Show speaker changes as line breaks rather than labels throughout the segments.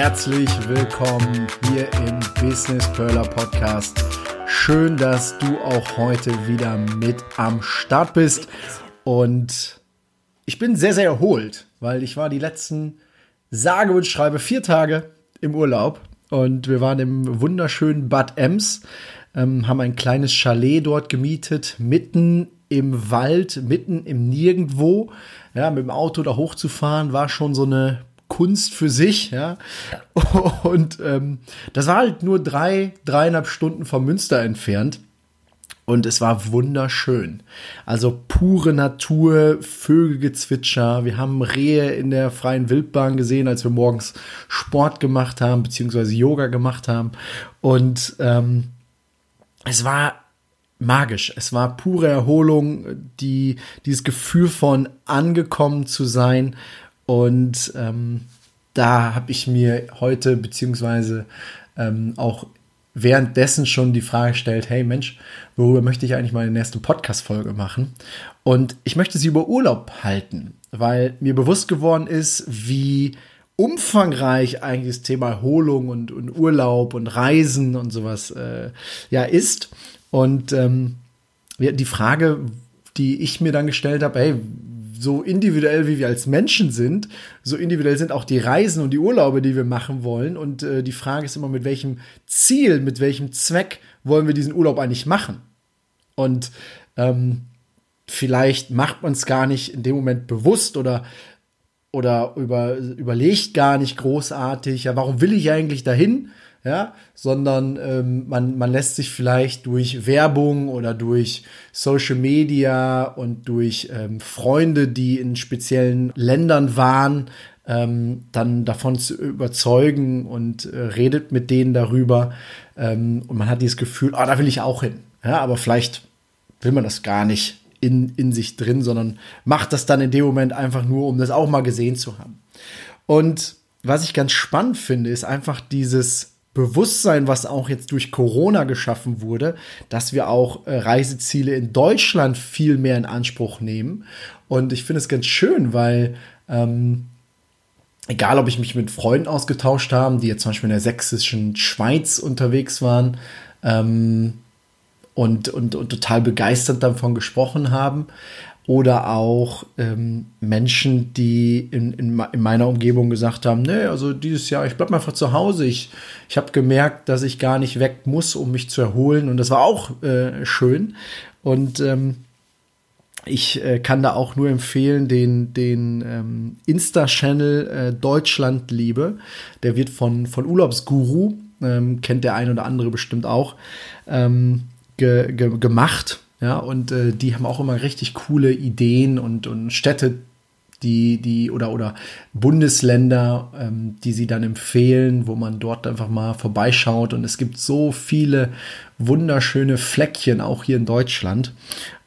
Herzlich willkommen hier im Business Perler Podcast. Schön, dass du auch heute wieder mit am Start bist. Und ich bin sehr, sehr erholt, weil ich war die letzten sage und schreibe vier Tage im Urlaub. Und wir waren im wunderschönen Bad Ems, ähm, haben ein kleines Chalet dort gemietet, mitten im Wald, mitten im Nirgendwo. Ja, mit dem Auto da hochzufahren, war schon so eine Kunst für sich, ja. Und ähm, das war halt nur drei, dreieinhalb Stunden vom Münster entfernt. Und es war wunderschön. Also pure Natur, Vögelgezwitscher. Wir haben Rehe in der freien Wildbahn gesehen, als wir morgens Sport gemacht haben, beziehungsweise Yoga gemacht haben. Und ähm, es war magisch. Es war pure Erholung, die, dieses Gefühl von angekommen zu sein und ähm, da habe ich mir heute beziehungsweise ähm, auch währenddessen schon die Frage gestellt, hey Mensch, worüber möchte ich eigentlich meine nächste Podcast-Folge machen? Und ich möchte sie über Urlaub halten, weil mir bewusst geworden ist, wie umfangreich eigentlich das Thema Erholung und, und Urlaub und Reisen und sowas äh, ja ist. Und ähm, die Frage, die ich mir dann gestellt habe, hey, so individuell wie wir als Menschen sind, so individuell sind auch die Reisen und die Urlaube, die wir machen wollen. Und äh, die Frage ist immer, mit welchem Ziel, mit welchem Zweck wollen wir diesen Urlaub eigentlich machen? Und ähm, vielleicht macht man es gar nicht in dem Moment bewusst oder oder über, überlegt gar nicht großartig, ja, warum will ich eigentlich dahin? Ja, sondern ähm, man, man lässt sich vielleicht durch Werbung oder durch Social Media und durch ähm, Freunde, die in speziellen Ländern waren, ähm, dann davon zu überzeugen und äh, redet mit denen darüber. Ähm, und man hat dieses Gefühl, oh, da will ich auch hin. Ja, aber vielleicht will man das gar nicht in, in sich drin, sondern macht das dann in dem Moment einfach nur, um das auch mal gesehen zu haben. Und was ich ganz spannend finde, ist einfach dieses Bewusstsein, was auch jetzt durch Corona geschaffen wurde, dass wir auch äh, Reiseziele in Deutschland viel mehr in Anspruch nehmen. Und ich finde es ganz schön, weil ähm, egal, ob ich mich mit Freunden ausgetauscht habe, die jetzt zum Beispiel in der sächsischen Schweiz unterwegs waren ähm, und, und, und total begeistert davon gesprochen haben, oder auch ähm, Menschen, die in, in, in, meiner Umgebung gesagt haben, nee, also dieses Jahr, ich bleibe einfach zu Hause. Ich, ich habe gemerkt, dass ich gar nicht weg muss, um mich zu erholen. Und das war auch äh, schön. Und ähm, ich äh, kann da auch nur empfehlen, den, den ähm, Insta-Channel äh, Deutschland Liebe. Der wird von, von Urlaubsguru, ähm, kennt der ein oder andere bestimmt auch, ähm, ge, ge, gemacht ja, und äh, die haben auch immer richtig coole Ideen und, und Städte, die, die, oder, oder Bundesländer, ähm, die sie dann empfehlen, wo man dort einfach mal vorbeischaut. Und es gibt so viele wunderschöne Fleckchen auch hier in Deutschland.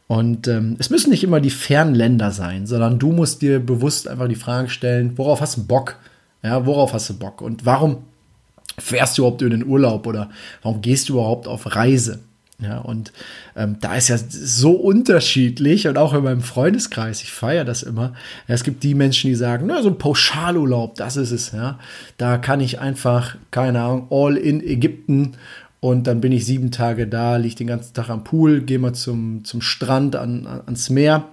Und ähm, es müssen nicht immer die fernen Länder sein, sondern du musst dir bewusst einfach die Frage stellen, worauf hast du Bock? Ja, worauf hast du Bock? Und warum fährst du überhaupt in den Urlaub oder warum gehst du überhaupt auf Reise? Ja, und ähm, da ist ja so unterschiedlich und auch in meinem Freundeskreis, ich feiere das immer. Ja, es gibt die Menschen, die sagen, na, so ein Pauschalurlaub, das ist es, ja. Da kann ich einfach, keine Ahnung, all in Ägypten und dann bin ich sieben Tage da, liege den ganzen Tag am Pool, gehe mal zum, zum Strand, an, ans Meer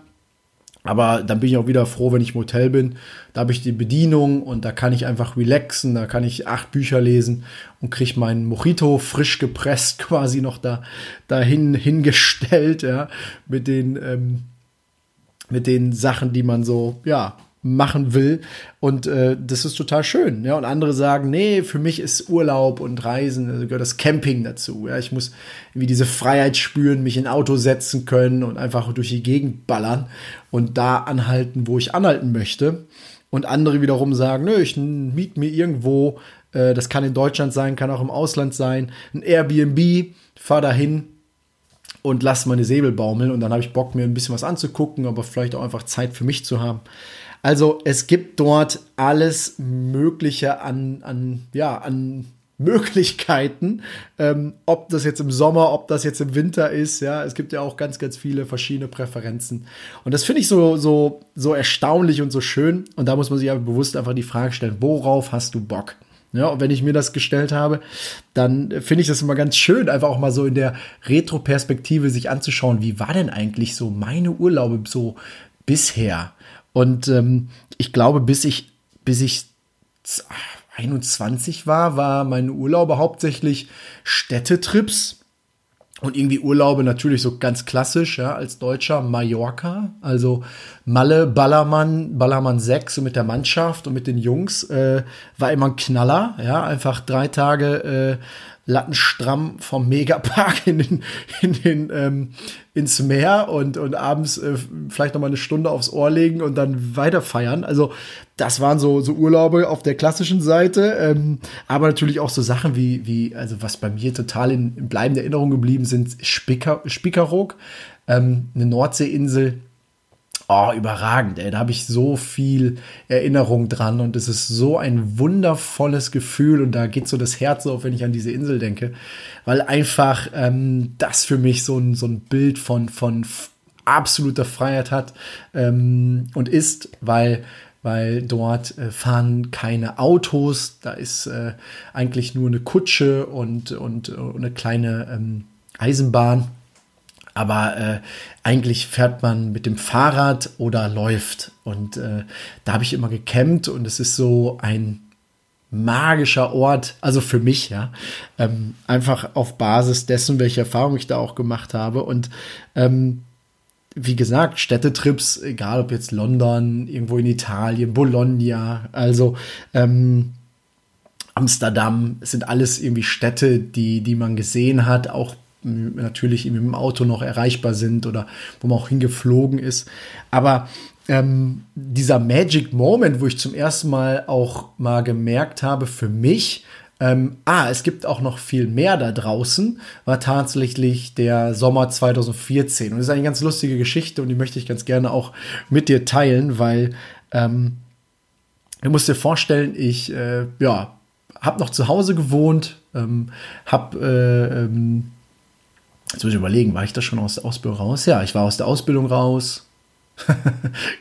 aber dann bin ich auch wieder froh, wenn ich im Hotel bin. Da habe ich die Bedienung und da kann ich einfach relaxen, da kann ich acht Bücher lesen und kriege meinen Mojito frisch gepresst quasi noch da dahin hingestellt, ja, mit den ähm, mit den Sachen, die man so ja machen will. Und äh, das ist total schön. Ja? Und andere sagen, nee, für mich ist Urlaub und Reisen, also gehört das Camping dazu. Ja? Ich muss irgendwie diese Freiheit spüren, mich in Auto setzen können und einfach durch die Gegend ballern und da anhalten, wo ich anhalten möchte. Und andere wiederum sagen, nö, ich miete mir irgendwo Äh, das kann in Deutschland sein, kann auch im Ausland sein. Ein Airbnb, fahr dahin und lass meine Säbel baumeln und dann habe ich Bock, mir ein bisschen was anzugucken, aber vielleicht auch einfach Zeit für mich zu haben. Also es gibt dort alles Mögliche an, an, ja, an Möglichkeiten, ähm, ob das jetzt im Sommer, ob das jetzt im Winter ist, ja, es gibt ja auch ganz, ganz viele verschiedene Präferenzen. Und das finde ich so, so, so erstaunlich und so schön. Und da muss man sich aber bewusst einfach die Frage stellen, worauf hast du Bock? Ja, und wenn ich mir das gestellt habe, dann finde ich das immer ganz schön, einfach auch mal so in der Retro-Perspektive sich anzuschauen, wie war denn eigentlich so meine Urlaube so bisher? Und ähm, ich glaube, bis ich, bis ich 21 war, war meine Urlaube hauptsächlich Städtetrips und irgendwie Urlaube natürlich so ganz klassisch, ja, als Deutscher Mallorca, also Malle, Ballermann, Ballermann 6 und mit der Mannschaft und mit den Jungs äh, war immer ein Knaller, ja, einfach drei Tage äh, lattenstramm vom Megapark in den, in den, ähm, ins Meer und, und abends äh, vielleicht noch mal eine Stunde aufs Ohr legen und dann weiter feiern. Also das waren so, so Urlaube auf der klassischen Seite, ähm, aber natürlich auch so Sachen wie, wie also was bei mir total in, in bleibender Erinnerung geblieben sind, Spicker, Spickeroog, ähm, eine Nordseeinsel, Oh, überragend, ey. Da habe ich so viel Erinnerung dran und es ist so ein wundervolles Gefühl und da geht so das Herz auf, wenn ich an diese Insel denke, weil einfach ähm, das für mich so ein, so ein Bild von, von absoluter Freiheit hat ähm, und ist, weil weil dort äh, fahren keine Autos, da ist äh, eigentlich nur eine Kutsche und, und, und eine kleine ähm, Eisenbahn aber äh, eigentlich fährt man mit dem Fahrrad oder läuft. Und äh, da habe ich immer gecampt und es ist so ein magischer Ort, also für mich, ja, ähm, einfach auf Basis dessen, welche Erfahrung ich da auch gemacht habe. Und ähm, wie gesagt, Städtetrips, egal ob jetzt London, irgendwo in Italien, Bologna, also ähm, Amsterdam, sind alles irgendwie Städte, die, die man gesehen hat, auch natürlich mit dem Auto noch erreichbar sind oder wo man auch hingeflogen ist. Aber ähm, dieser Magic Moment, wo ich zum ersten Mal auch mal gemerkt habe, für mich, ähm, ah, es gibt auch noch viel mehr da draußen, war tatsächlich der Sommer 2014. Und das ist eine ganz lustige Geschichte und die möchte ich ganz gerne auch mit dir teilen, weil ähm, du musst dir vorstellen, ich äh, ja, habe noch zu Hause gewohnt, ähm, habe äh, ähm, Jetzt muss ich überlegen, war ich da schon aus der Ausbildung raus? Ja, ich war aus der Ausbildung raus.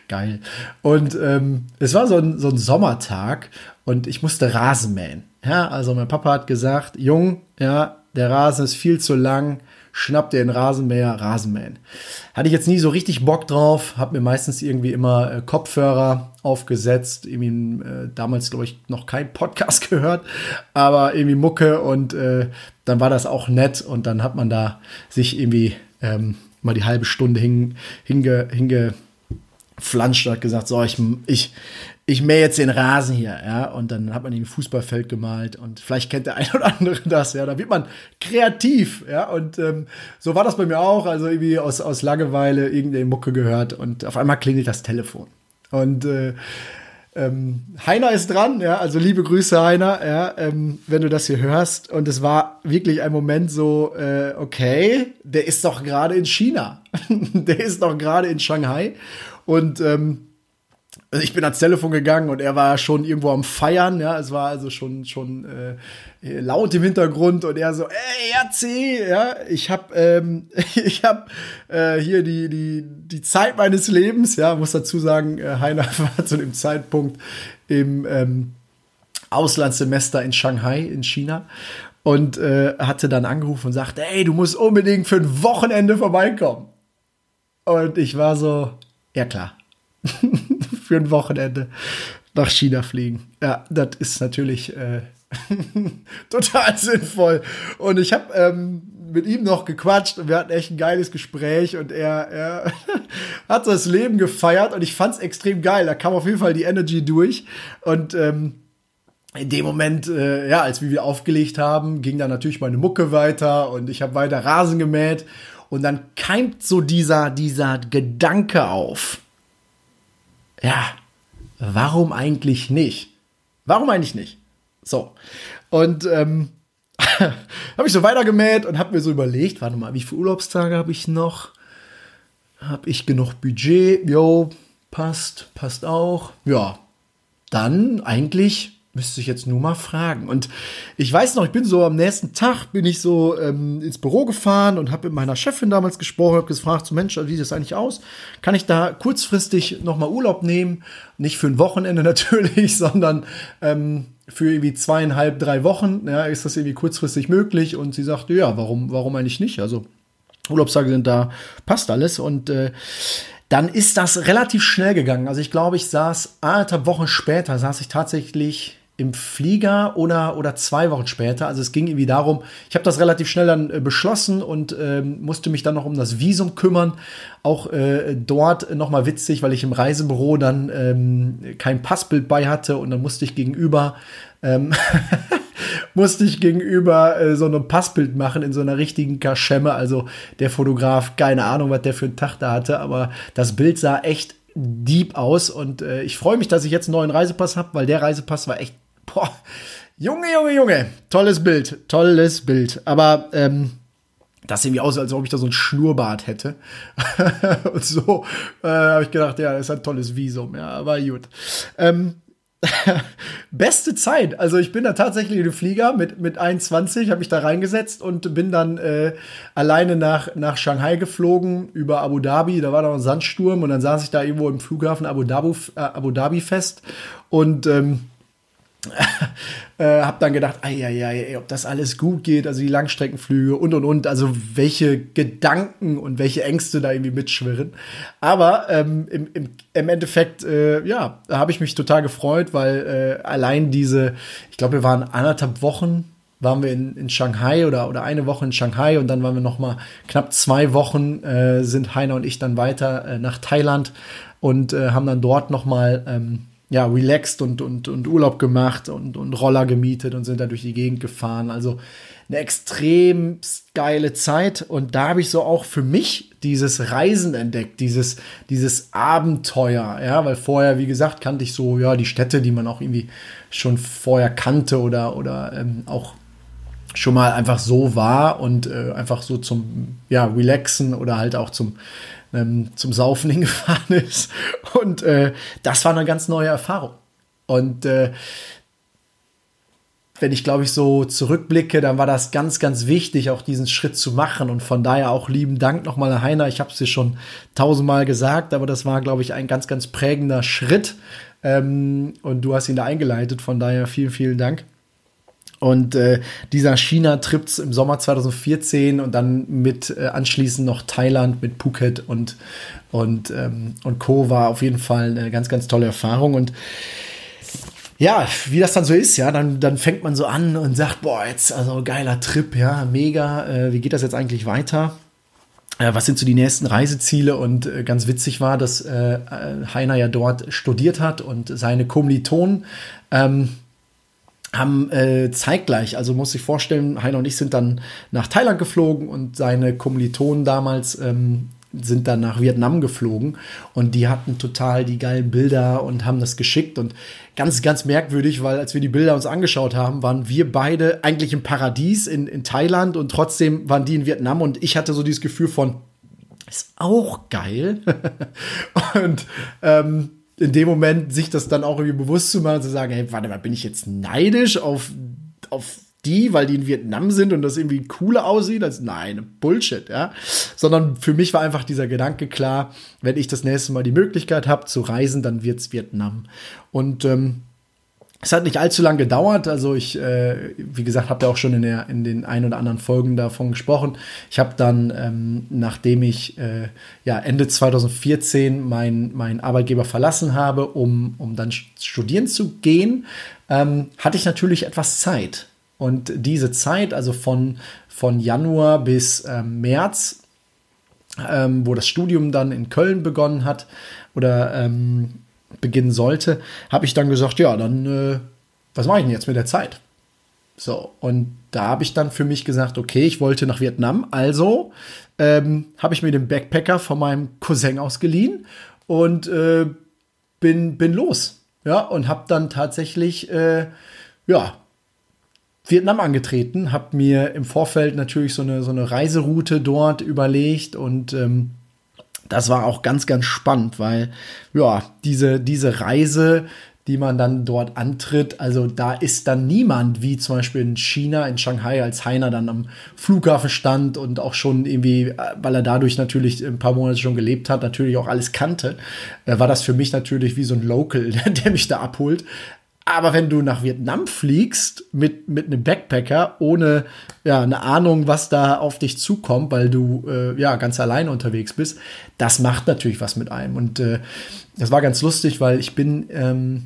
Geil. Und ähm, es war so ein, so ein Sommertag und ich musste Rasen mähen. Ja, also mein Papa hat gesagt, Jung, ja, der Rasen ist viel zu lang, schnapp dir den Rasenmäher, Rasenmähen. Hatte ich jetzt nie so richtig Bock drauf, habe mir meistens irgendwie immer äh, Kopfhörer aufgesetzt, irgendwie äh, damals glaube ich noch kein Podcast gehört, aber irgendwie Mucke und äh, dann war das auch nett und dann hat man da sich irgendwie ähm, mal die halbe Stunde hinge, hinge, hinge flanscht hat gesagt, so, ich, ich, ich mähe jetzt den Rasen hier, ja, und dann hat man den Fußballfeld gemalt und vielleicht kennt der eine oder andere das, ja, da wird man kreativ, ja, und ähm, so war das bei mir auch, also irgendwie aus, aus Langeweile irgendeine Mucke gehört und auf einmal klingelt das Telefon und äh, ähm, Heiner ist dran, ja, also liebe Grüße, Heiner, ja, ähm, wenn du das hier hörst. Und es war wirklich ein Moment so, äh, okay, der ist doch gerade in China. der ist doch gerade in Shanghai. Und ähm, also ich bin ans Telefon gegangen und er war schon irgendwo am Feiern, ja, es war also schon schon äh, laut im Hintergrund und er so, ey RC, ja, ich hab ähm, ich hab äh, hier die die die Zeit meines Lebens, ja, muss dazu sagen, äh, Heiner war zu dem Zeitpunkt im ähm, Auslandssemester in Shanghai in China und äh, hatte dann angerufen und sagte, ey, du musst unbedingt für ein Wochenende vorbeikommen. Und ich war so, ja klar. für ein Wochenende nach China fliegen. Ja, das ist natürlich äh, total sinnvoll. Und ich habe ähm, mit ihm noch gequatscht und wir hatten echt ein geiles Gespräch und er, er hat das Leben gefeiert und ich fand es extrem geil. Da kam auf jeden Fall die Energy durch und ähm, in dem Moment, äh, ja, als wir aufgelegt haben, ging dann natürlich meine Mucke weiter und ich habe weiter Rasen gemäht und dann keimt so dieser, dieser Gedanke auf ja, warum eigentlich nicht? Warum eigentlich nicht? So. Und ähm, habe ich so weitergemäht und habe mir so überlegt, warte mal, wie viele Urlaubstage habe ich noch? Habe ich genug Budget? Jo, passt, passt auch. Ja, dann eigentlich müsste ich jetzt nur mal fragen. Und ich weiß noch, ich bin so am nächsten Tag, bin ich so ähm, ins Büro gefahren und habe mit meiner Chefin damals gesprochen, habe gefragt, so Mensch, wie sieht das eigentlich aus? Kann ich da kurzfristig nochmal Urlaub nehmen? Nicht für ein Wochenende natürlich, sondern ähm, für irgendwie zweieinhalb, drei Wochen. Ja, ist das irgendwie kurzfristig möglich? Und sie sagte, ja, warum, warum eigentlich nicht? Also Urlaubstage sind da, passt alles. Und äh, dann ist das relativ schnell gegangen. Also ich glaube, ich saß anderthalb Wochen später, saß ich tatsächlich im Flieger oder, oder zwei Wochen später. Also es ging irgendwie darum, ich habe das relativ schnell dann äh, beschlossen und ähm, musste mich dann noch um das Visum kümmern. Auch äh, dort nochmal witzig, weil ich im Reisebüro dann ähm, kein Passbild bei hatte und dann musste ich gegenüber ähm, musste ich gegenüber äh, so ein Passbild machen in so einer richtigen Kaschemme. Also der Fotograf, keine Ahnung, was der für einen Tag da hatte, aber das Bild sah echt deep aus und äh, ich freue mich, dass ich jetzt einen neuen Reisepass habe, weil der Reisepass war echt Boah, Junge, Junge, Junge. Tolles Bild. Tolles Bild. Aber ähm, das sieht irgendwie aus, als ob ich da so ein Schnurrbart hätte. und so äh, habe ich gedacht, ja, das ist ein tolles Visum. Ja, aber gut. Ähm, beste Zeit. Also ich bin da tatsächlich in den Flieger mit, mit 21, habe mich da reingesetzt und bin dann äh, alleine nach, nach Shanghai geflogen über Abu Dhabi. Da war noch ein Sandsturm und dann saß ich da irgendwo im Flughafen Abu Dhabi, äh, Abu Dhabi fest und ähm, äh, hab dann gedacht, ei, ei, ei, ob das alles gut geht, also die Langstreckenflüge und und und, also welche Gedanken und welche Ängste da irgendwie mitschwirren. Aber ähm, im, im, im Endeffekt, äh, ja, da habe ich mich total gefreut, weil äh, allein diese, ich glaube, wir waren anderthalb Wochen waren wir in, in Shanghai oder, oder eine Woche in Shanghai und dann waren wir noch mal knapp zwei Wochen äh, sind Heiner und ich dann weiter äh, nach Thailand und äh, haben dann dort noch mal ähm, ja, relaxed und, und, und Urlaub gemacht und, und Roller gemietet und sind da durch die Gegend gefahren. Also eine extrem geile Zeit. Und da habe ich so auch für mich dieses Reisen entdeckt, dieses, dieses Abenteuer. Ja, weil vorher, wie gesagt, kannte ich so, ja, die Städte, die man auch irgendwie schon vorher kannte oder, oder ähm, auch schon mal einfach so war und äh, einfach so zum, ja, relaxen oder halt auch zum, ähm, zum Saufen hingefahren ist. Und äh, das war eine ganz neue Erfahrung. Und äh, wenn ich, glaube ich, so zurückblicke, dann war das ganz, ganz wichtig, auch diesen Schritt zu machen. Und von daher auch lieben Dank nochmal, Heiner. Ich habe es dir schon tausendmal gesagt, aber das war, glaube ich, ein ganz, ganz prägender Schritt. Ähm, und du hast ihn da eingeleitet. Von daher vielen, vielen Dank. Und äh, dieser China-Trip im Sommer 2014 und dann mit äh, anschließend noch Thailand mit Phuket und, und, ähm, und Co. war auf jeden Fall eine ganz, ganz tolle Erfahrung. Und ja, wie das dann so ist, ja, dann, dann fängt man so an und sagt, boah, jetzt also geiler Trip, ja, mega, äh, wie geht das jetzt eigentlich weiter? Äh, was sind so die nächsten Reiseziele? Und äh, ganz witzig war, dass äh, Heiner ja dort studiert hat und seine Kommilitonen ähm, haben äh, zeitgleich, also muss ich vorstellen, Heiner und ich sind dann nach Thailand geflogen und seine Kommilitonen damals ähm, sind dann nach Vietnam geflogen und die hatten total die geilen Bilder und haben das geschickt und ganz, ganz merkwürdig, weil als wir die Bilder uns angeschaut haben, waren wir beide eigentlich im Paradies in, in Thailand und trotzdem waren die in Vietnam und ich hatte so dieses Gefühl von, ist auch geil. und ähm, in dem Moment sich das dann auch irgendwie bewusst zu machen, zu sagen, hey, warte mal, bin ich jetzt neidisch auf, auf die, weil die in Vietnam sind und das irgendwie cooler aussieht, als nein, Bullshit, ja. Sondern für mich war einfach dieser Gedanke klar, wenn ich das nächste Mal die Möglichkeit habe zu reisen, dann wird's Vietnam. Und ähm, es hat nicht allzu lange gedauert. Also ich, äh, wie gesagt, habe ja auch schon in, der, in den ein oder anderen Folgen davon gesprochen. Ich habe dann, ähm, nachdem ich äh, ja Ende 2014 meinen mein Arbeitgeber verlassen habe, um, um dann studieren zu gehen, ähm, hatte ich natürlich etwas Zeit. Und diese Zeit, also von, von Januar bis ähm, März, ähm, wo das Studium dann in Köln begonnen hat, oder ähm, beginnen sollte, habe ich dann gesagt, ja, dann äh, was mache ich denn jetzt mit der Zeit? So, und da habe ich dann für mich gesagt, okay, ich wollte nach Vietnam, also ähm, habe ich mir den Backpacker von meinem Cousin ausgeliehen und äh, bin, bin los. Ja, und habe dann tatsächlich, äh, ja, Vietnam angetreten, habe mir im Vorfeld natürlich so eine, so eine Reiseroute dort überlegt und ähm, das war auch ganz, ganz spannend, weil ja, diese, diese Reise, die man dann dort antritt, also da ist dann niemand, wie zum Beispiel in China, in Shanghai, als Heiner dann am Flughafen stand und auch schon irgendwie, weil er dadurch natürlich ein paar Monate schon gelebt hat, natürlich auch alles kannte, äh, war das für mich natürlich wie so ein Local, der mich da abholt. Aber wenn du nach Vietnam fliegst mit, mit einem Backpacker, ohne ja, eine Ahnung, was da auf dich zukommt, weil du äh, ja ganz alleine unterwegs bist, das macht natürlich was mit einem. Und äh, das war ganz lustig, weil ich bin, ähm,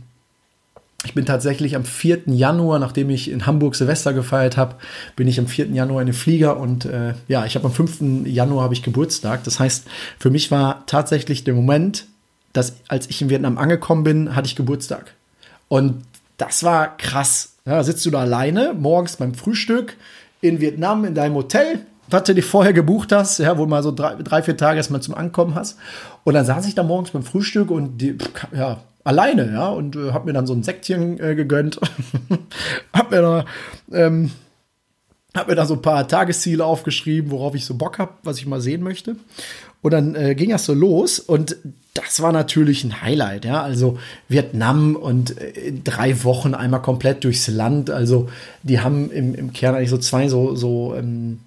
ich bin tatsächlich am 4. Januar, nachdem ich in Hamburg Silvester gefeiert habe, bin ich am 4. Januar in den Flieger und äh, ja, ich habe am 5. Januar habe ich Geburtstag. Das heißt, für mich war tatsächlich der Moment, dass als ich in Vietnam angekommen bin, hatte ich Geburtstag. Und das war krass. Ja, sitzt du da alleine morgens beim Frühstück in Vietnam in deinem Hotel, was du dir vorher gebucht hast, ja, wo mal so drei, drei vier Tage erstmal zum Ankommen hast. Und dann saß ich da morgens beim Frühstück und die, ja, alleine, ja, und äh, hab mir dann so ein Säckchen äh, gegönnt. hab mir da, ähm, hab mir da so ein paar Tagesziele aufgeschrieben, worauf ich so Bock hab, was ich mal sehen möchte. Und dann äh, ging das so los und das war natürlich ein Highlight, ja. Also Vietnam und äh, drei Wochen einmal komplett durchs Land. Also die haben im, im Kern eigentlich so zwei so, so ähm,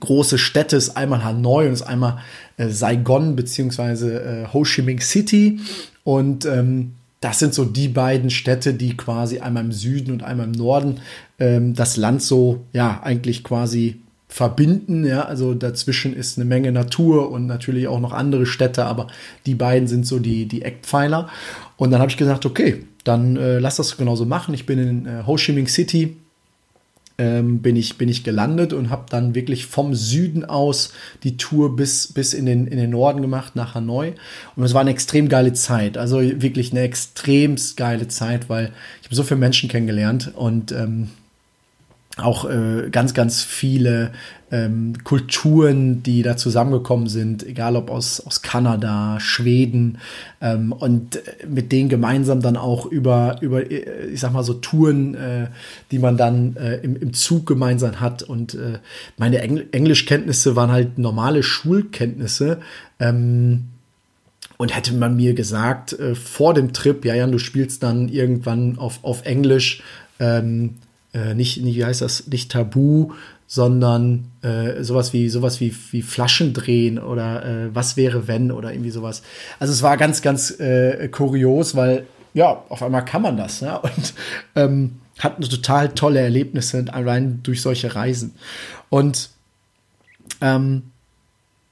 große Städte. Ist einmal Hanoi und ist einmal äh, Saigon beziehungsweise äh, Ho Chi Minh City. Und ähm, das sind so die beiden Städte, die quasi einmal im Süden und einmal im Norden ähm, das Land so, ja, eigentlich quasi verbinden. Ja, also dazwischen ist eine Menge Natur und natürlich auch noch andere Städte, aber die beiden sind so die, die Eckpfeiler. Und dann habe ich gesagt, okay, dann äh, lass das genauso machen. Ich bin in äh, Ho Chi Minh City ähm, bin, ich, bin ich gelandet und habe dann wirklich vom Süden aus die Tour bis, bis in, den, in den Norden gemacht, nach Hanoi. Und es war eine extrem geile Zeit. Also wirklich eine extrem geile Zeit, weil ich habe so viele Menschen kennengelernt und ähm, auch äh, ganz, ganz viele ähm, Kulturen, die da zusammengekommen sind, egal ob aus, aus Kanada, Schweden ähm, und mit denen gemeinsam dann auch über, über äh, ich sag mal so Touren, äh, die man dann äh, im, im Zug gemeinsam hat. Und äh, meine Engl Englischkenntnisse waren halt normale Schulkenntnisse. Ähm, und hätte man mir gesagt, äh, vor dem Trip, ja, Jan, du spielst dann irgendwann auf, auf Englisch, ähm, äh, nicht, nicht, wie heißt das, nicht Tabu, sondern äh, sowas wie sowas wie, wie Flaschen drehen oder äh, was wäre wenn oder irgendwie sowas. Also es war ganz, ganz äh, kurios, weil ja, auf einmal kann man das, ja, und ähm, hat eine total tolle Erlebnisse allein durch solche Reisen. Und ähm,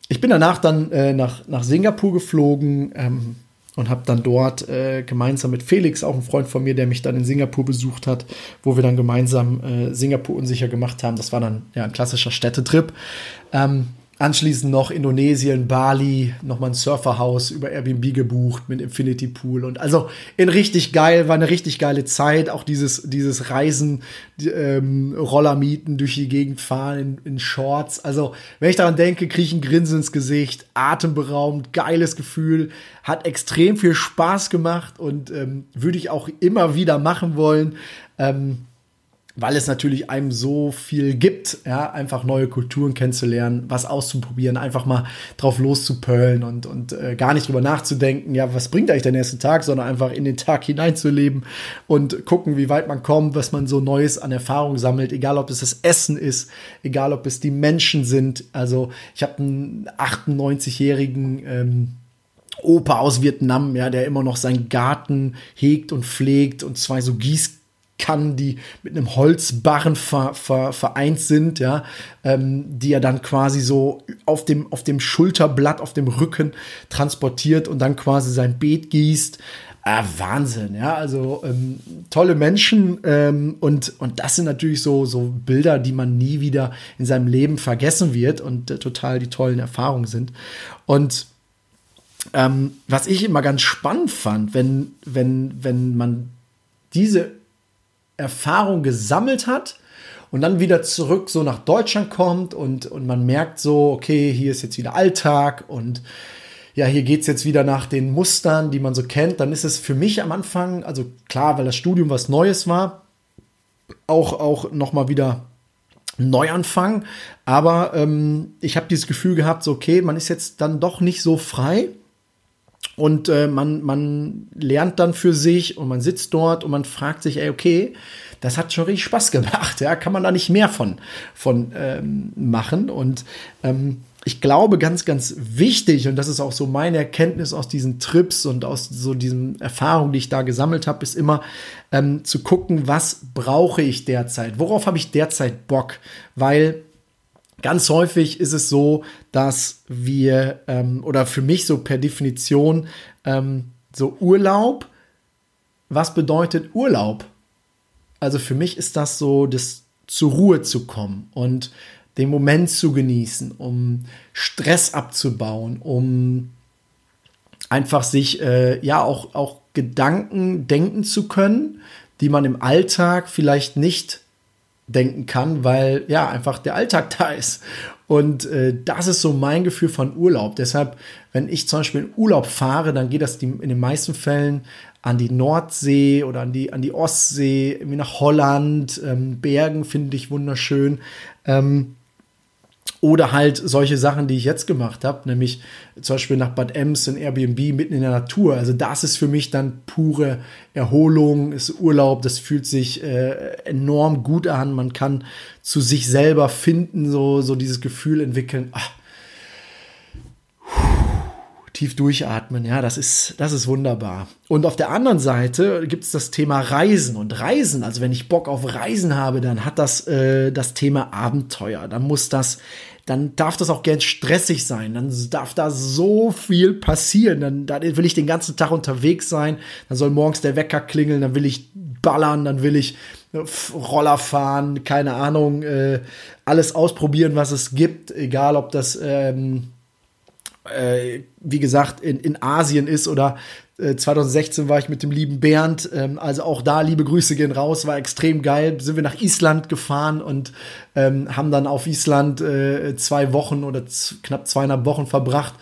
ich bin danach dann äh, nach, nach Singapur geflogen, ähm, und habe dann dort äh, gemeinsam mit Felix, auch ein Freund von mir, der mich dann in Singapur besucht hat, wo wir dann gemeinsam äh, Singapur unsicher gemacht haben. Das war dann ja ein klassischer Städtetrip. Ähm, Anschließend noch Indonesien, Bali, nochmal ein Surferhaus über Airbnb gebucht mit Infinity Pool und also in richtig geil, war eine richtig geile Zeit. Auch dieses, dieses Reisen, die, ähm, Roller mieten, durch die Gegend fahren in, in Shorts. Also, wenn ich daran denke, kriege ich ein Grinsen ins Gesicht, atemberaubend, geiles Gefühl, hat extrem viel Spaß gemacht und ähm, würde ich auch immer wieder machen wollen. Ähm, weil es natürlich einem so viel gibt, ja, einfach neue Kulturen kennenzulernen, was auszuprobieren, einfach mal drauf loszupöllen und, und äh, gar nicht drüber nachzudenken, ja, was bringt eigentlich der nächste Tag, sondern einfach in den Tag hineinzuleben und gucken, wie weit man kommt, was man so Neues an Erfahrung sammelt, egal ob es das Essen ist, egal ob es die Menschen sind. Also ich habe einen 98-jährigen ähm, Opa aus Vietnam, ja, der immer noch seinen Garten hegt und pflegt und zwei so Gieß kann, die mit einem Holzbarren ver, ver, vereint sind, ja, ähm, die er dann quasi so auf dem, auf dem Schulterblatt, auf dem Rücken transportiert und dann quasi sein Beet gießt. Ah, Wahnsinn, ja, also ähm, tolle Menschen ähm, und, und das sind natürlich so, so Bilder, die man nie wieder in seinem Leben vergessen wird und äh, total die tollen Erfahrungen sind. Und ähm, was ich immer ganz spannend fand, wenn, wenn, wenn man diese Erfahrung gesammelt hat und dann wieder zurück so nach Deutschland kommt und, und man merkt so, okay, hier ist jetzt wieder Alltag und ja, hier geht es jetzt wieder nach den Mustern, die man so kennt, dann ist es für mich am Anfang, also klar, weil das Studium was Neues war, auch, auch nochmal wieder Neuanfang. Aber ähm, ich habe dieses Gefühl gehabt, so, okay, man ist jetzt dann doch nicht so frei. Und äh, man, man lernt dann für sich und man sitzt dort und man fragt sich, ey, okay, das hat schon richtig Spaß gemacht. Ja, kann man da nicht mehr von, von ähm, machen? Und ähm, ich glaube, ganz, ganz wichtig, und das ist auch so meine Erkenntnis aus diesen Trips und aus so diesen Erfahrungen, die ich da gesammelt habe, ist immer ähm, zu gucken, was brauche ich derzeit? Worauf habe ich derzeit Bock? Weil ganz häufig ist es so, dass wir, ähm, oder für mich so per Definition, ähm, so Urlaub, was bedeutet Urlaub? Also für mich ist das so, das zur Ruhe zu kommen und den Moment zu genießen, um Stress abzubauen, um einfach sich äh, ja auch, auch Gedanken denken zu können, die man im Alltag vielleicht nicht denken kann, weil ja einfach der Alltag da ist. Und äh, das ist so mein Gefühl von Urlaub. Deshalb, wenn ich zum Beispiel in Urlaub fahre, dann geht das die, in den meisten Fällen an die Nordsee oder an die, an die Ostsee, irgendwie nach Holland, ähm, Bergen finde ich wunderschön. Ähm, oder halt solche Sachen, die ich jetzt gemacht habe, nämlich zum Beispiel nach Bad Ems in Airbnb mitten in der Natur. Also das ist für mich dann pure Erholung, ist Urlaub, das fühlt sich äh, enorm gut an. Man kann zu sich selber finden, so, so dieses Gefühl entwickeln. Ach, tief durchatmen, ja, das ist, das ist wunderbar. Und auf der anderen Seite gibt es das Thema Reisen und Reisen. Also wenn ich Bock auf Reisen habe, dann hat das äh, das Thema Abenteuer. Dann muss das, dann darf das auch gern stressig sein. Dann darf da so viel passieren. Dann, dann will ich den ganzen Tag unterwegs sein. Dann soll morgens der Wecker klingeln. Dann will ich ballern. Dann will ich äh, Roller fahren. Keine Ahnung. Äh, alles ausprobieren, was es gibt. Egal, ob das ähm, äh, wie gesagt, in, in Asien ist oder äh, 2016 war ich mit dem lieben Bernd, ähm, also auch da liebe Grüße gehen raus, war extrem geil. Sind wir nach Island gefahren und ähm, haben dann auf Island äh, zwei Wochen oder knapp zweieinhalb Wochen verbracht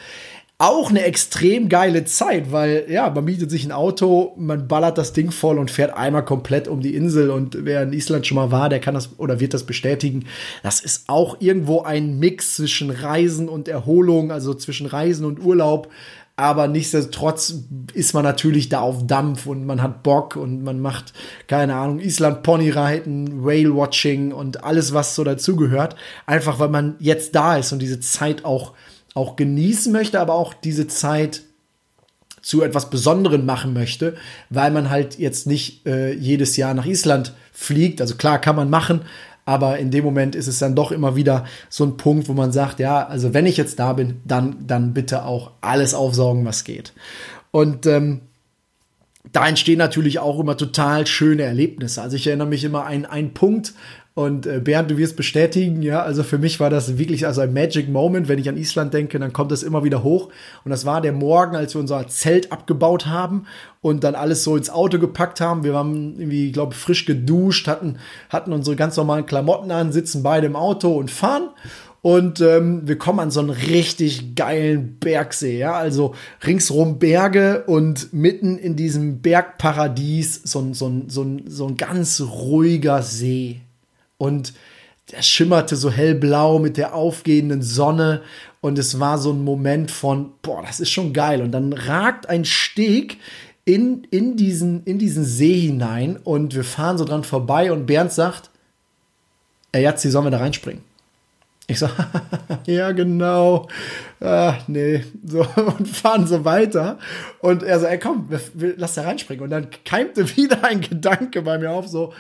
auch eine extrem geile Zeit, weil ja, man mietet sich ein Auto, man ballert das Ding voll und fährt einmal komplett um die Insel und wer in Island schon mal war, der kann das oder wird das bestätigen. Das ist auch irgendwo ein Mix zwischen Reisen und Erholung, also zwischen Reisen und Urlaub. Aber nichtsdestotrotz ist man natürlich da auf Dampf und man hat Bock und man macht, keine Ahnung, Island Ponyreiten, Whale Watching und alles, was so dazugehört. Einfach weil man jetzt da ist und diese Zeit auch auch genießen möchte, aber auch diese Zeit zu etwas Besonderem machen möchte, weil man halt jetzt nicht äh, jedes Jahr nach Island fliegt. Also klar kann man machen, aber in dem Moment ist es dann doch immer wieder so ein Punkt, wo man sagt, ja, also wenn ich jetzt da bin, dann, dann bitte auch alles aufsaugen, was geht. Und ähm, da entstehen natürlich auch immer total schöne Erlebnisse. Also ich erinnere mich immer an einen Punkt, und äh, Bernd, du wirst bestätigen, ja, also für mich war das wirklich also ein Magic Moment. Wenn ich an Island denke, dann kommt das immer wieder hoch. Und das war der Morgen, als wir unser Zelt abgebaut haben und dann alles so ins Auto gepackt haben. Wir waren irgendwie, glaube frisch geduscht, hatten, hatten unsere ganz normalen Klamotten an, sitzen beide im Auto und fahren. Und ähm, wir kommen an so einen richtig geilen Bergsee, ja, also ringsrum Berge und mitten in diesem Bergparadies so, so, so, so ein ganz ruhiger See und der schimmerte so hellblau mit der aufgehenden Sonne und es war so ein Moment von, boah, das ist schon geil. Und dann ragt ein Steg in, in, diesen, in diesen See hinein und wir fahren so dran vorbei und Bernd sagt, ey, jetzt, sollen wir da reinspringen? Ich so, ja, genau. Ach, nee. So, und fahren so weiter. Und er so, ey, komm, lass da reinspringen. Und dann keimte wieder ein Gedanke bei mir auf, so,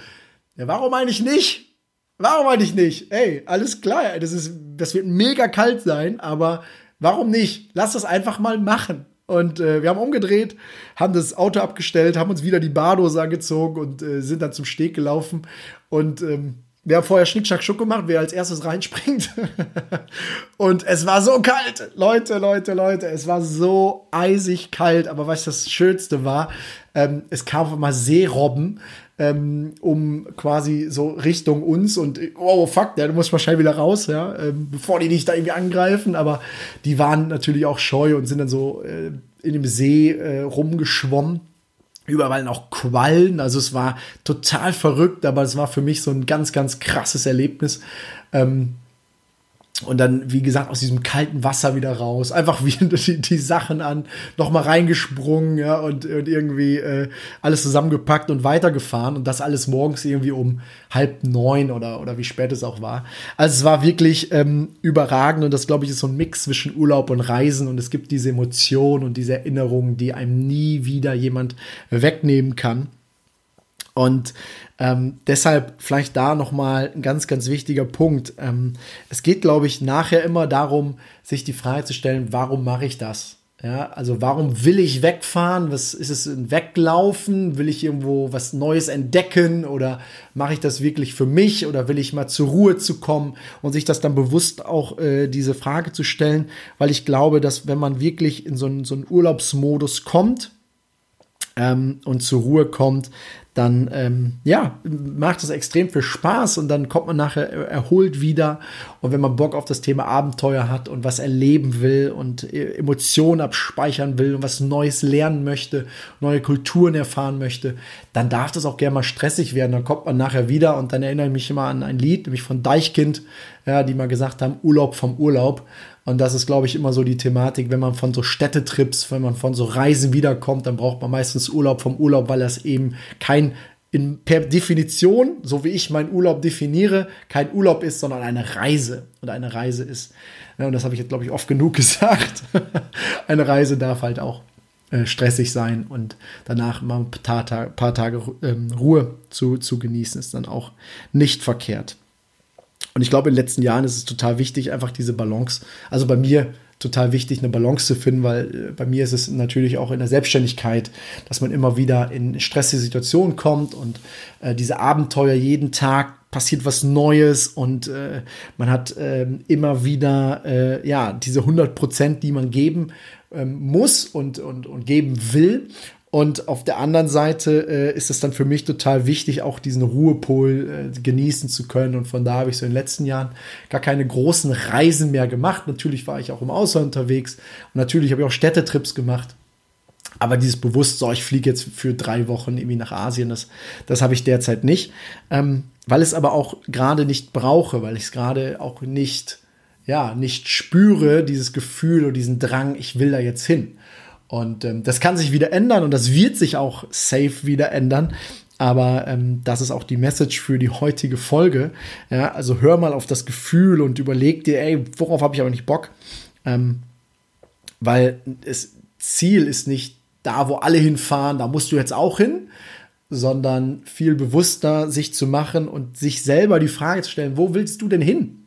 ja, warum eigentlich nicht? Warum eigentlich nicht? Ey, alles klar, das, ist, das wird mega kalt sein, aber warum nicht? Lass das einfach mal machen. Und äh, wir haben umgedreht, haben das Auto abgestellt, haben uns wieder die Bardose angezogen und äh, sind dann zum Steg gelaufen. Und ähm, wir haben vorher Schnick, Schnack, Schuck gemacht, wer als erstes reinspringt. und es war so kalt. Leute, Leute, Leute, es war so eisig kalt. Aber was das Schönste war, ähm, es kam auf einmal Seerobben ähm, um quasi so Richtung uns und oh fuck, der muss wahrscheinlich wieder raus, ja, ähm, bevor die dich da irgendwie angreifen. Aber die waren natürlich auch scheu und sind dann so äh, in dem See äh, rumgeschwommen. überall noch Quallen. Also es war total verrückt, aber es war für mich so ein ganz, ganz krasses Erlebnis. Ähm, und dann, wie gesagt, aus diesem kalten Wasser wieder raus, einfach wieder die, die Sachen an, nochmal reingesprungen, ja, und, und irgendwie äh, alles zusammengepackt und weitergefahren und das alles morgens irgendwie um halb neun oder, oder wie spät es auch war. Also es war wirklich ähm, überragend und das, glaube ich, ist so ein Mix zwischen Urlaub und Reisen und es gibt diese Emotionen und diese Erinnerungen, die einem nie wieder jemand wegnehmen kann. Und ähm, deshalb vielleicht da nochmal ein ganz, ganz wichtiger Punkt. Ähm, es geht, glaube ich, nachher immer darum, sich die Frage zu stellen, warum mache ich das? Ja, also warum will ich wegfahren? Was ist es ein Weglaufen? Will ich irgendwo was Neues entdecken oder mache ich das wirklich für mich oder will ich mal zur Ruhe zu kommen und sich das dann bewusst auch äh, diese Frage zu stellen, weil ich glaube, dass wenn man wirklich in so einen, so einen Urlaubsmodus kommt ähm, und zur Ruhe kommt, dann ähm, ja, macht es extrem viel Spaß und dann kommt man nachher erholt wieder. Und wenn man Bock auf das Thema Abenteuer hat und was erleben will und äh, Emotionen abspeichern will und was Neues lernen möchte, neue Kulturen erfahren möchte, dann darf das auch gerne mal stressig werden. Dann kommt man nachher wieder und dann erinnere ich mich immer an ein Lied, nämlich von Deichkind, ja, die mal gesagt haben, Urlaub vom Urlaub. Und das ist, glaube ich, immer so die Thematik, wenn man von so Städtetrips, wenn man von so Reisen wiederkommt, dann braucht man meistens Urlaub vom Urlaub, weil das eben kein in, per Definition, so wie ich meinen Urlaub definiere, kein Urlaub ist, sondern eine Reise. Und eine Reise ist, ja, und das habe ich jetzt, glaube ich, oft genug gesagt, eine Reise darf halt auch äh, stressig sein und danach mal ein paar, Tage, paar Tage ähm, Ruhe zu, zu genießen, ist dann auch nicht verkehrt. Und ich glaube, in den letzten Jahren ist es total wichtig, einfach diese Balance, also bei mir total wichtig, eine Balance zu finden, weil äh, bei mir ist es natürlich auch in der Selbstständigkeit, dass man immer wieder in stressige Situationen kommt und äh, diese Abenteuer jeden Tag passiert was Neues und äh, man hat äh, immer wieder äh, ja diese 100 Prozent, die man geben ähm, muss und, und, und geben will. Und auf der anderen Seite äh, ist es dann für mich total wichtig, auch diesen Ruhepol äh, genießen zu können. Und von da habe ich so in den letzten Jahren gar keine großen Reisen mehr gemacht. Natürlich war ich auch im Ausland unterwegs und natürlich habe ich auch Städtetrips gemacht. Aber dieses Bewusstsein, so, ich fliege jetzt für drei Wochen irgendwie nach Asien, das, das habe ich derzeit nicht. Ähm, weil es aber auch gerade nicht brauche, weil ich es gerade auch nicht, ja, nicht spüre, dieses Gefühl oder diesen Drang, ich will da jetzt hin. Und ähm, das kann sich wieder ändern und das wird sich auch safe wieder ändern. Aber ähm, das ist auch die Message für die heutige Folge. Ja, also hör mal auf das Gefühl und überleg dir, ey, worauf habe ich aber nicht Bock? Ähm, weil das Ziel ist nicht da, wo alle hinfahren, da musst du jetzt auch hin, sondern viel bewusster sich zu machen und sich selber die Frage zu stellen, wo willst du denn hin?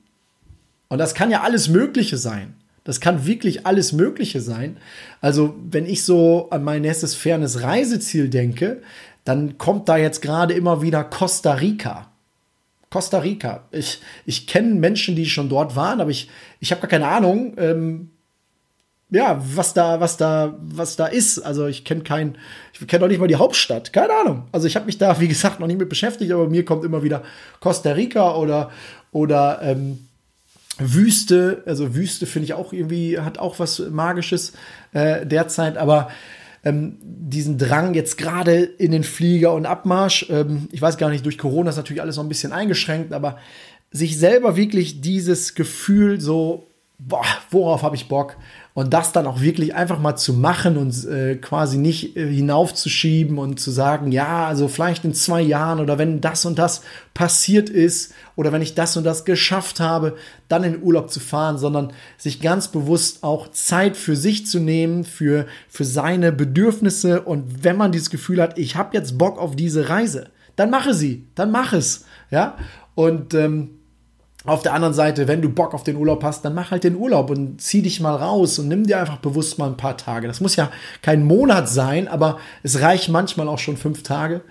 Und das kann ja alles Mögliche sein. Das kann wirklich alles Mögliche sein. Also, wenn ich so an mein nächstes fernes Reiseziel denke, dann kommt da jetzt gerade immer wieder Costa Rica. Costa Rica. Ich, ich kenne Menschen, die schon dort waren, aber ich, ich habe gar keine Ahnung, ähm, ja, was da, was da, was da ist. Also ich kenne kein, ich kenne noch nicht mal die Hauptstadt. Keine Ahnung. Also ich habe mich da, wie gesagt, noch nicht mit beschäftigt, aber mir kommt immer wieder Costa Rica oder, oder ähm, Wüste, also Wüste finde ich auch irgendwie, hat auch was Magisches äh, derzeit, aber ähm, diesen Drang jetzt gerade in den Flieger und Abmarsch, ähm, ich weiß gar nicht, durch Corona ist natürlich alles noch ein bisschen eingeschränkt, aber sich selber wirklich dieses Gefühl so, boah, worauf habe ich Bock? Und das dann auch wirklich einfach mal zu machen und äh, quasi nicht äh, hinaufzuschieben und zu sagen, ja, also vielleicht in zwei Jahren oder wenn das und das passiert ist oder wenn ich das und das geschafft habe, dann in Urlaub zu fahren, sondern sich ganz bewusst auch Zeit für sich zu nehmen, für, für seine Bedürfnisse. Und wenn man dieses Gefühl hat, ich habe jetzt Bock auf diese Reise, dann mache sie, dann mach es. Ja. Und ähm, auf der anderen Seite, wenn du Bock auf den Urlaub hast, dann mach halt den Urlaub und zieh dich mal raus und nimm dir einfach bewusst mal ein paar Tage. Das muss ja kein Monat sein, aber es reicht manchmal auch schon fünf Tage.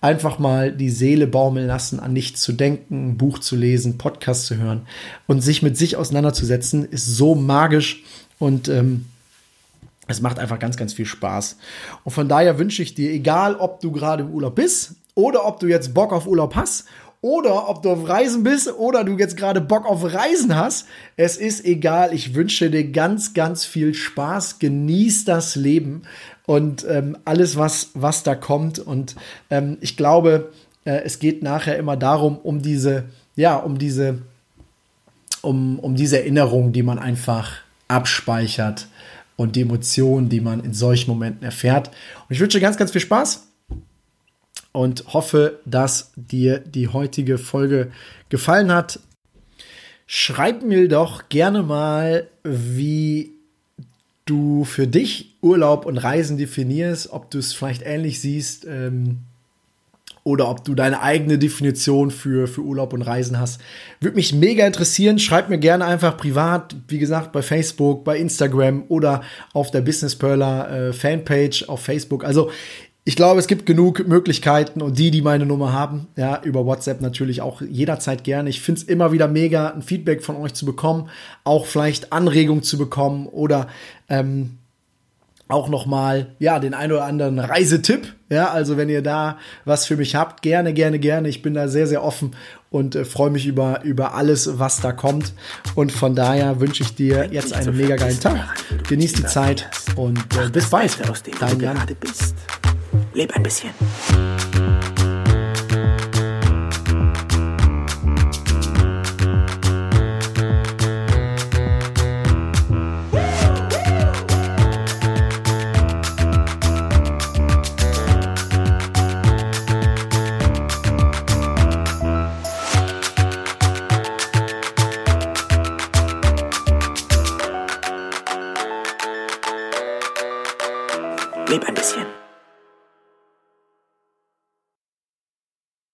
Einfach mal die Seele baumeln lassen, an nichts zu denken, ein Buch zu lesen, Podcast zu hören und sich mit sich auseinanderzusetzen, ist so magisch und ähm, es macht einfach ganz, ganz viel Spaß. Und von daher wünsche ich dir, egal ob du gerade im Urlaub bist oder ob du jetzt Bock auf Urlaub hast oder ob du auf Reisen bist oder du jetzt gerade Bock auf Reisen hast. Es ist egal. Ich wünsche dir ganz, ganz viel Spaß. Genieß das Leben und ähm, alles, was, was da kommt. Und ähm, ich glaube, äh, es geht nachher immer darum, um diese, ja, um diese, um, um diese Erinnerung, die man einfach abspeichert und die Emotionen, die man in solchen Momenten erfährt. Und ich wünsche ganz, ganz viel Spaß und hoffe, dass dir die heutige Folge gefallen hat. Schreib mir doch gerne mal, wie du für dich Urlaub und Reisen definierst, ob du es vielleicht ähnlich siehst ähm, oder ob du deine eigene Definition für, für Urlaub und Reisen hast. Würde mich mega interessieren. Schreib mir gerne einfach privat, wie gesagt, bei Facebook, bei Instagram oder auf der Business Perler äh, Fanpage auf Facebook. Also ich glaube, es gibt genug Möglichkeiten und die, die meine Nummer haben, ja, über WhatsApp natürlich auch jederzeit gerne. Ich finde es immer wieder mega, ein Feedback von euch zu bekommen, auch vielleicht Anregungen zu bekommen oder ähm, auch nochmal, ja, den ein oder anderen Reisetipp. Ja, also wenn ihr da was für mich habt, gerne, gerne, gerne. Ich bin da sehr, sehr offen und äh, freue mich über, über alles, was da kommt. Und von daher wünsche ich dir jetzt einen mega geilen Tag. Genieß die Zeit und äh, bis bald.
Dein Jan. Leb ein bisschen.